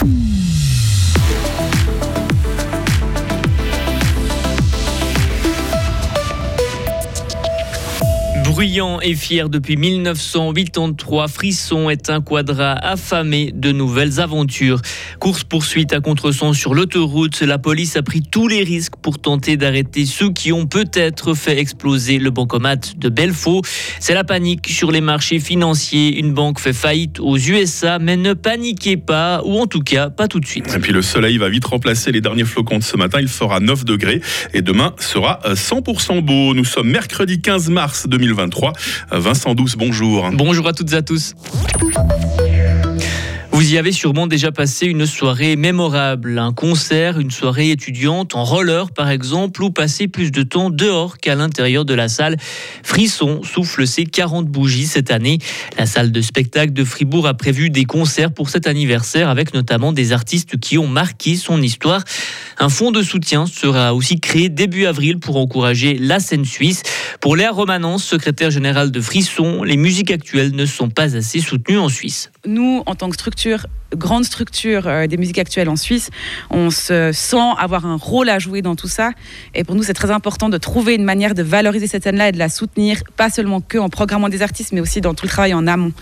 Bye. Bruyant et fier depuis 1983, Frisson est un quadra affamé de nouvelles aventures. Course-poursuite à contresens sur l'autoroute, la police a pris tous les risques pour tenter d'arrêter ceux qui ont peut-être fait exploser le bancomat de Belfaux. C'est la panique sur les marchés financiers. Une banque fait faillite aux USA, mais ne paniquez pas, ou en tout cas pas tout de suite. Et puis le soleil va vite remplacer les derniers flocons de ce matin. Il fera 9 degrés et demain sera 100% beau. Nous sommes mercredi 15 mars 2020. Vincent Douce, bonjour. Bonjour à toutes et à tous. Vous y avez sûrement déjà passé une soirée mémorable, un concert, une soirée étudiante en roller par exemple, ou passer plus de temps dehors qu'à l'intérieur de la salle. Frisson souffle ses 40 bougies cette année. La salle de spectacle de Fribourg a prévu des concerts pour cet anniversaire avec notamment des artistes qui ont marqué son histoire. Un fonds de soutien sera aussi créé début avril pour encourager la scène suisse. Pour Léa Romanence, secrétaire générale de Frisson, les musiques actuelles ne sont pas assez soutenues en Suisse. Nous, en tant que structure, grande structure euh, des musiques actuelles en Suisse, on se sent avoir un rôle à jouer dans tout ça. Et pour nous, c'est très important de trouver une manière de valoriser cette scène-là et de la soutenir, pas seulement que en programmant des artistes, mais aussi dans tout le travail en amont.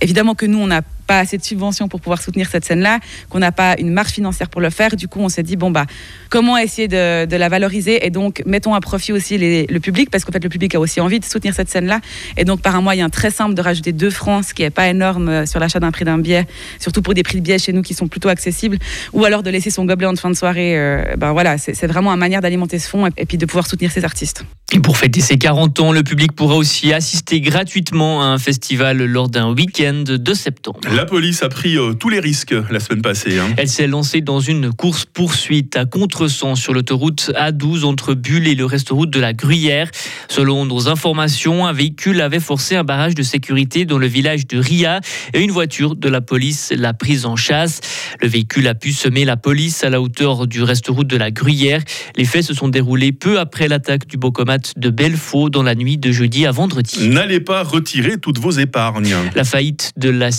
Évidemment que nous, on n'a pas assez de subventions pour pouvoir soutenir cette scène-là, qu'on n'a pas une marge financière pour le faire. Du coup, on s'est dit, bon, bah, comment essayer de, la valoriser Et donc, mettons à profit aussi le public, parce qu'en fait, le public a aussi envie de soutenir cette scène-là. Et donc, par un moyen très simple de rajouter deux francs, ce qui n'est pas énorme euh, sur l'achat d'un prix d'un billet, surtout pour des prix de billets chez nous qui sont plutôt accessibles, ou alors de laisser son gobelet en fin de soirée. Euh, ben voilà, c'est vraiment une manière d'alimenter ce fonds et, et puis de pouvoir soutenir ces artistes. Et pour fêter ses 40 ans, le public pourra aussi assister gratuitement à un festival lors d'un week-end de septembre. La police a pris euh, tous les risques la semaine passée. Hein. Elle s'est lancée dans une course-poursuite à contresens sur l'autoroute A12 entre Bulle et le reste-route de la Gruyère. Selon nos informations, un véhicule avait forcé un barrage de sécurité dans le village de Ria et une voiture de la police l'a prise en chasse. Le véhicule a pu semer la police à la hauteur du reste-route de la Gruyère. Les faits se sont déroulés peu après l'attaque du Bocomat de Belfaux dans la nuit de jeudi à vendredi. N'allez pas retirer toutes vos épargnes. La faillite de la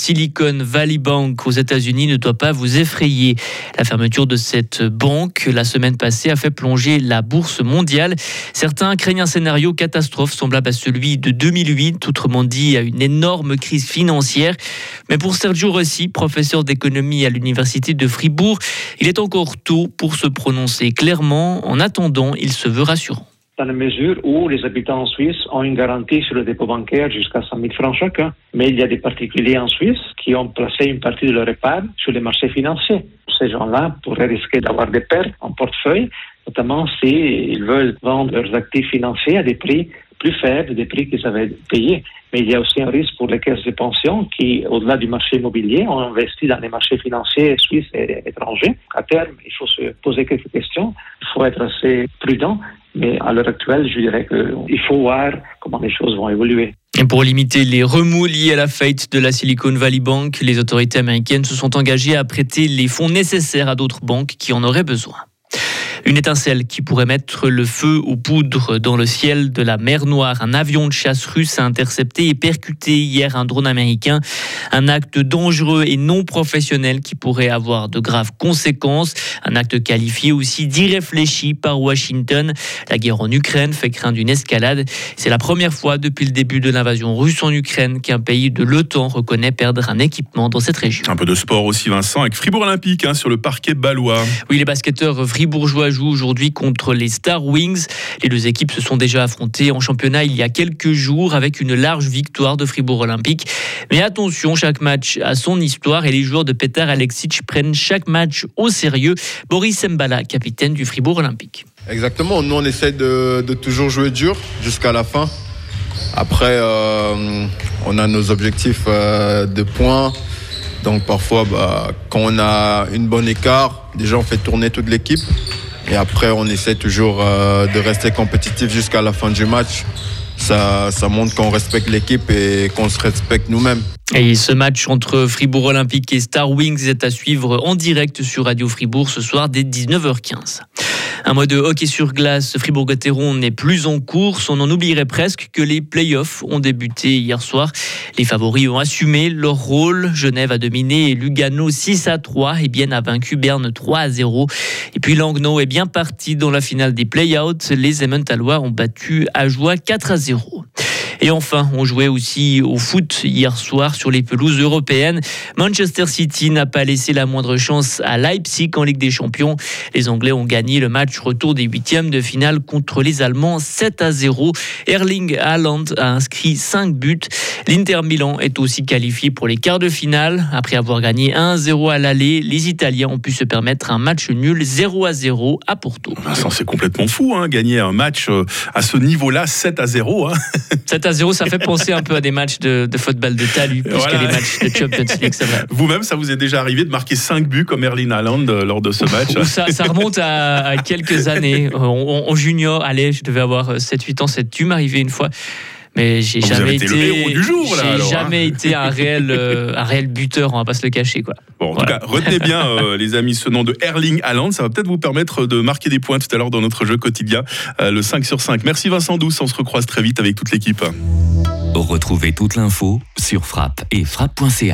Silicon Valley Bank aux États-Unis ne doit pas vous effrayer. La fermeture de cette banque la semaine passée a fait plonger la bourse mondiale. Certains craignent un scénario catastrophe semblable à celui de 2008, autrement dit à une énorme crise financière. Mais pour Sergio Rossi, professeur d'économie à l'université de Fribourg, il est encore tôt pour se prononcer clairement. En attendant, il se veut rassurant dans la mesure où les habitants en Suisse ont une garantie sur le dépôt bancaire jusqu'à 100 000 francs chacun. Mais il y a des particuliers en Suisse qui ont placé une partie de leur épargne sur les marchés financiers. Ces gens-là pourraient risquer d'avoir des pertes en portefeuille, notamment s'ils veulent vendre leurs actifs financiers à des prix plus faibles des prix qu'ils avaient payés. Mais il y a aussi un risque pour les caisses de pension qui, au-delà du marché immobilier, ont investi dans les marchés financiers suisses et étrangers. À terme, il faut se poser quelques questions. Il faut être assez prudent mais à l'heure actuelle, je dirais qu'il faut voir comment les choses vont évoluer. Et pour limiter les remous liés à la faillite de la Silicon Valley Bank, les autorités américaines se sont engagées à prêter les fonds nécessaires à d'autres banques qui en auraient besoin. Une étincelle qui pourrait mettre le feu aux poudres dans le ciel de la mer Noire. Un avion de chasse russe a intercepté et percuté hier un drone américain. Un acte dangereux et non professionnel qui pourrait avoir de graves conséquences. Un acte qualifié aussi d'irréfléchi par Washington. La guerre en Ukraine fait craindre une escalade. C'est la première fois depuis le début de l'invasion russe en Ukraine qu'un pays de l'OTAN reconnaît perdre un équipement dans cette région. Un peu de sport aussi, Vincent, avec Fribourg Olympique hein, sur le parquet balois. Oui, les basketteurs fribourgeois joue aujourd'hui contre les Star Wings. Les deux équipes se sont déjà affrontées en championnat il y a quelques jours avec une large victoire de Fribourg Olympique. Mais attention, chaque match a son histoire et les joueurs de Petar Alexic prennent chaque match au sérieux. Boris Mbala, capitaine du Fribourg Olympique. Exactement, nous on essaie de, toujours jouer dur jusqu'à la fin. Après, euh, on a nos objectifs euh, de points. Donc parfois, bah, quand on a une bonne écart, déjà on fait tourner toute l'équipe. Et après, on essaie toujours euh, de rester compétitif jusqu'à la fin du match. Ça, montre qu'on respecte l'équipe et qu'on se respecte nous-mêmes. Et ce match entre Fribourg Olympique et Star Wings est à suivre en direct sur Radio Fribourg ce soir dès 19h15. Un mode de hockey sur glace, Fribourg-Gotteron n'est plus en course. On en oublierait presque que les playoffs ont débuté hier soir. Les favoris ont assumé leur rôle. Genève a dominé Lugano 6 à 3 et Bienne a vaincu Berne 3 à 0. Et puis Langnau est bien parti dans la finale des play-outs. Les Emmentalois ont battu Ajoie 4 à 0. Et enfin, on jouait aussi au foot hier soir sur les pelouses européennes. Manchester City n'a pas laissé la moindre chance à Leipzig en Ligue des Champions. Les Anglais ont gagné le match retour des huitièmes de finale contre les Allemands 7 à 0. Erling Haaland a inscrit 5 buts. L'Inter Milan est aussi qualifié pour les quarts de finale. Après avoir gagné 1-0 à l'aller, les Italiens ont pu se permettre un match nul 0 à 0 à Porto. c'est complètement fou, hein, gagner un match euh, à ce niveau-là, 7 à 0. Hein. 7 à 0, ça fait penser un peu à des matchs de, football de talus, plus qu'à des matchs de Champions League. Vous-même, ça vous est déjà arrivé de marquer 5 buts comme Erling Haaland euh, lors de ce match ça, ça, remonte à, quelques années. En, junior, allez, je devais avoir 7-8 ans, c'est dû m'arriver une fois mais j'ai jamais été, j'ai jamais été un réel euh, un réel buteur on va pas se le cacher quoi. Bon en tout cas retenez bien euh, les amis ce nom de Erling Haaland. Ça va peut-être vous permettre de marquer des points tout à l'heure dans notre jeu quotidien le 5 sur 5 merci Vincent Douce on se recroise très vite avec toute l'équipe. Retrouvez toute l'info sur frappe et frappe.ch.